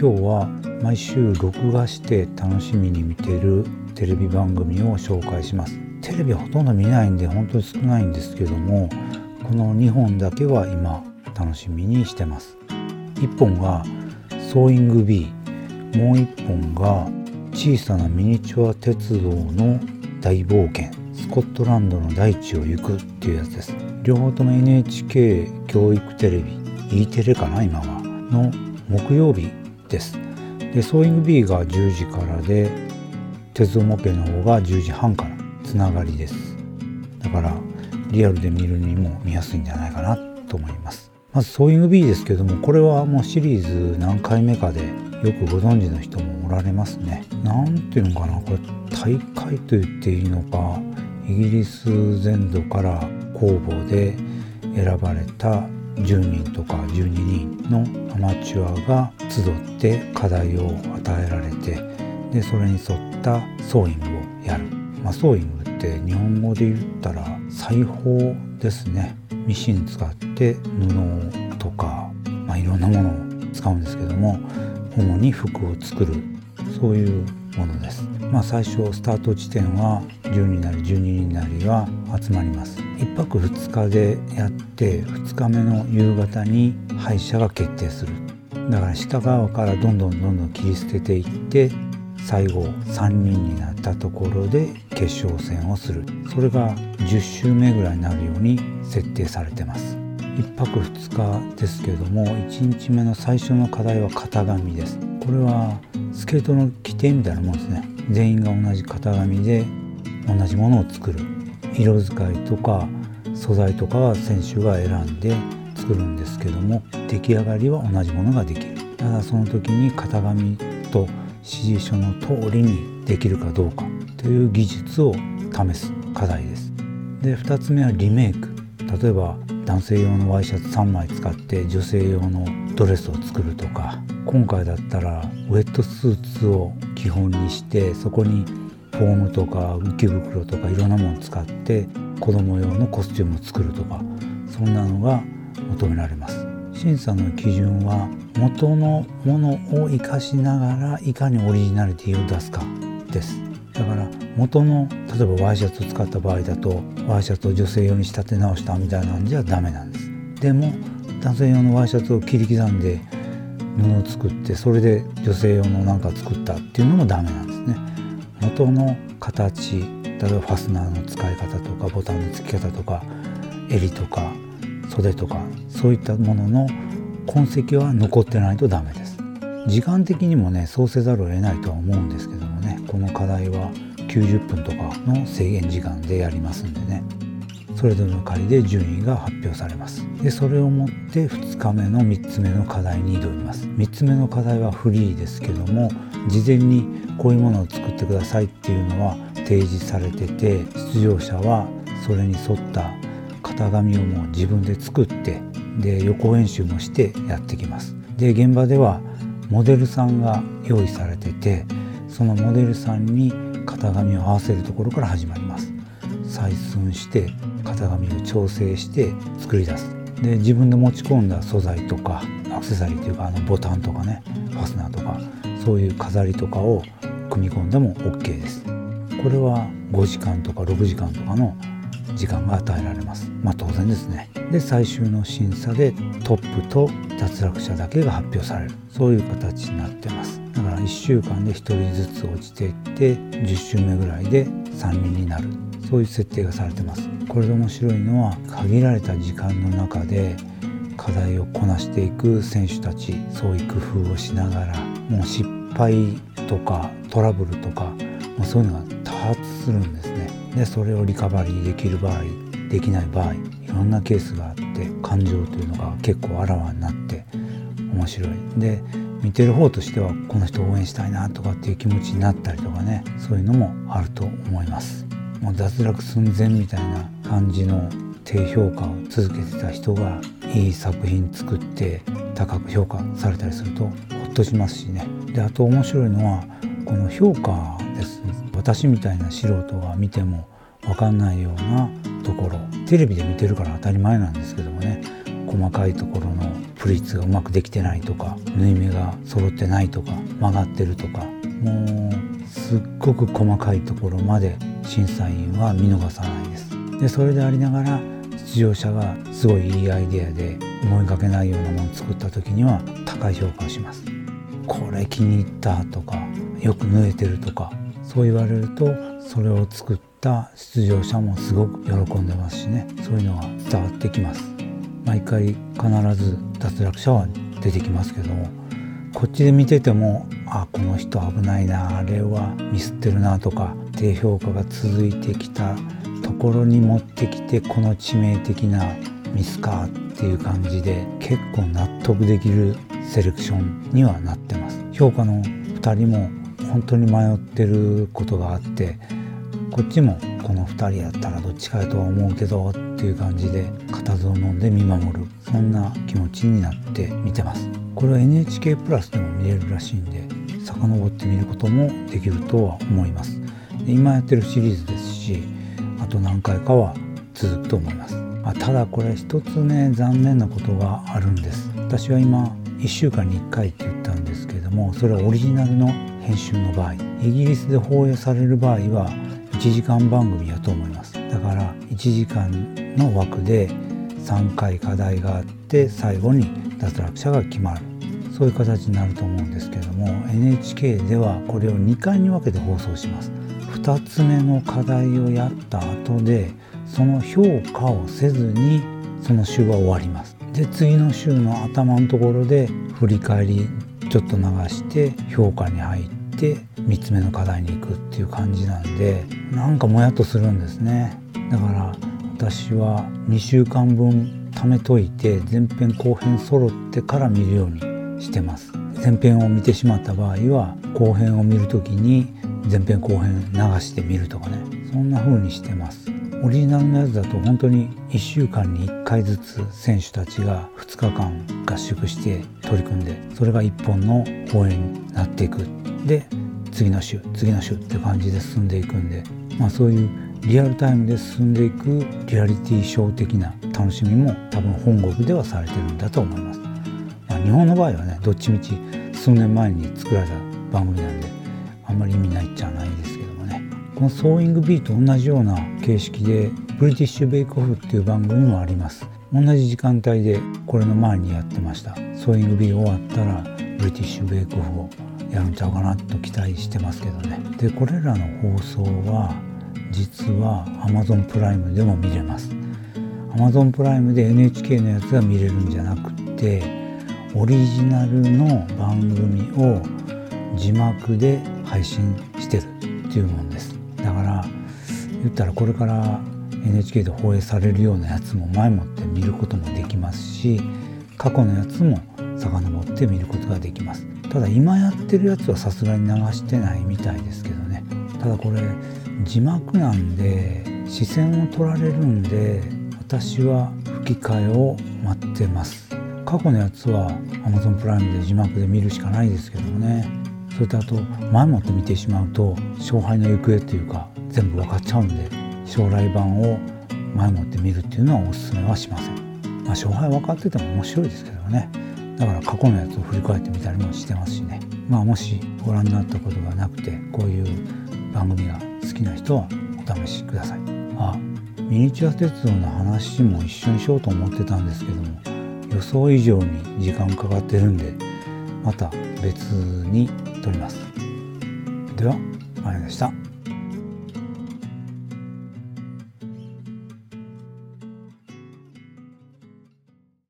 今日は毎週録画して楽しみに見てるテレビ番組を紹介します。テレビほとんど見ないんで本当に少ないんですけどもこの2本だけは今楽しみにしてます。1本がソーイング B もう1本が小さなミニチュア鉄道の大冒険スコットランドの大地を行くっていうやつです。両方とも NHK 教育テレビ E テレかな今は。の木曜日です。でソーイング B が10時からで鉄道模型の方が10時半からつながりです。だからリアルで見るにも見やすいんじゃないかなと思います。まずソーイング B ですけどもこれはもうシリーズ何回目かでよくご存知の人もおられますね。何ていうのかなこれ大会と言っていいのかイギリス全土から公募で選ばれた10人とか12人のアマチュアが集って課題を与えられてでそれに沿ったソーイングをやる、まあ、ソーイングって日本語で言ったら裁縫ですね。ミシン使って布とか、まあ、いろんなものを使うんですけども主に服を作る。そういうものです。まあ、最初スタート地点は10人なり12人なりが集まります。1泊2日でやって2日目の夕方に敗者が決定する。だから下側からどんどんどんどん切り捨てていって最後3人になったところで決勝戦をする。それが10周目ぐらいになるように設定されてます。1泊2日ですけども1日目の最初の課題は型紙です。これはスケートの規定みたいなもんですね。全員が同じ型紙で同じものを作る。色使いとか素材とかは選手が選んで作るんですけども出来上がりは同じものができる。ただその時に型紙と指示書の通りにできるかどうかという技術を試す課題です。で2つ目はリメイク。例えば男性用のワイシャツ3枚使って女性用のドレスを作るとか今回だったらウェットスーツを基本にしてそこにフォームとか浮き袋とかいろんなものを使って子供用のコスチュームを作るとかそんなのが求められます。審査の基準は元のものを生かしながらいかにオリジナリティを出すかです。だから元の例えばワイシャツを使った場合だとワイシャツを女性用に仕立て直したみたいなんじゃダメなんです。でも男性用のワイシャツを切り刻んで布を作ってそれで女性用のなんか作ったっていうのもダメなんですね。元の形例えばファスナーの使い方とかボタンの付き方とか襟とか袖とかそういったものの痕跡は残ってないとダメです。時間的にもねそうせざるを得ないとは思うんですけどもねこの課題は90分とかの制限時間でやりますんでね。それぞれの回で順位が発表されます。でそれをもって2日目の3つ目の課題に挑みます。3つ目の課題はフリーですけども事前にこういうものを作ってくださいっていうのは提示されてて出場者はそれに沿った型紙をもう自分で作ってで予行演習もしてやってきます。で現場ではモデルさんが用意されててそのモデルさんに型紙を合わせるところから始まります。採寸して型紙を調整して作り出す。で自分で持ち込んだ素材とかアクセサリーというかあのボタンとかねファスナーとかそういう飾りとかを組み込んでも OK です。これは5時間とか6時間とかの時間が与えられます。まあ当然ですね。で最終の審査でトップと脱落者だけが発表される。そういう形になってます。から1週間で1人ずつ落ちていって10週目ぐらいで3人になる。そういう設定がされてます。これで面白いのは限られた時間の中で課題をこなしていく選手たちそういう工夫をしながらもう失敗とかトラブルとかもうそういうのが多発するんですね。でそれをリカバリーできる場合できない場合いろんなケースがあって感情というのが結構あらわになって面白い。で見てる方としてはこの人応援したいなとかっていう気持ちになったりとかねそういうのもあると思います。もう脱落寸前みたいな感じの低評価を続けてた人がいい作品作って高く評価されたりするとほっとしますしね。であと面白いのはこの評価です。私みたいな素人が見ても分かんないようなところ。テレビで見てるから当たり前なんですけどもね。細かいところのプリーツがうまくできてないとか縫い目が揃ってないとか曲がってるとかもうすっごく細かいところまで審査員は見逃さないです。でそれでありながら出場者がすごいいいアイデアで思いがけないようなものを作った時には高い評価をします。これ気に入ったとかよく縫えてるとかそう言われるとそれを作った出場者もすごく喜んでますしね。そういうのが伝わってきます。毎回必ず脱落者は出てきますけどもこっちで見ててもあこの人危ないなあれはミスってるなとか低評価が続いてきたところに持ってきてこの致命的なミスかっていう感じで結構納得できるセレクションにはなってます。評価の2人も本当に迷ってることがあってこっちもこの2人やったらどっちかやとは思うけどっていう感じで固唾を飲んで見守るそんな気持ちになって見てます。これは NHK プラスでも見れるらしいんで遡ってみることもできるとは思います。今やってるシリーズですしあと何回かは続くと思います。あただこれ一つね残念なことがあるんです。私は今1週間に1回って言ったんですけれどもそれはオリジナルの編集の場合イギリスで放映される場合は1時間番組やと思います。だから1時間の枠で3回課題があって最後に脱落者が決まる。そういう形になると思うんですけども NHK ではこれを2回に分けて放送します。2つ目の課題をやった後でその評価をせずにその週は終わります。で次の週の頭のところで振り返りちょっと流して評価に入って3つ目の課題に行くっていう感じなんでなんかもやっとするんですね。だから私は2週間分貯めといて前編後編揃ってから見るようにしてます。前編を見てしまった場合は後編を見る時に前編後編流してみるとかね。そんな風にしてます。オリジナルのやつだと本当に1週間に1回ずつ選手たちが2日間合宿して取り組んでそれが1本の公演になっていくで次の週次の週って感じで進んでいくんでまあそういうリアルタイムで進んでいくリアリティショー的な楽しみも多分本国ではされてるんだと思います、まあ、日本の場合はねどっちみち数年前に作られた番組なんであんまり意味ないっちゃないですけどもね。このソーイング B と同じような形式でブリティッシュベイクオフっていう番組もあります。同じ時間帯でこれの前にやってました。ソーイング B 終わったらブリティッシュベイクオフをやるんちゃうかなと期待してますけどね。でこれらの放送は実は Amazon プライムでも見れます。Amazon プライムで NHK のやつが見れるんじゃなくてオリジナルの番組を字幕で配信してるっていうもんです。だから言ったらこれから NHK で放映されるようなやつも前もって見ることもできますし過去のやつも遡って見ることができます。ただ今やってるやつはさすがに流してないみたいですけどね。ただこれ字幕なんで視線を取られるんで私は吹き替えを待ってます。過去のやつは Amazon プライムで字幕で見るしかないですけどもね。それとあと前もって見てしまうと勝敗の行方というか全部分かっちゃうんで将来版を前もって見るっていうのはおすすめはしません、まあ、勝敗分かってても面白いですけどね。だから過去のやつを振り返ってみたりもしてますしね。まあもしご覧になったことがなくてこういう番組が好きな人はお試しください。あミニチュア鉄道の話も一緒にしようと思ってたんですけども予想以上に時間かかってるんでまた別に撮ります。ではあれでした。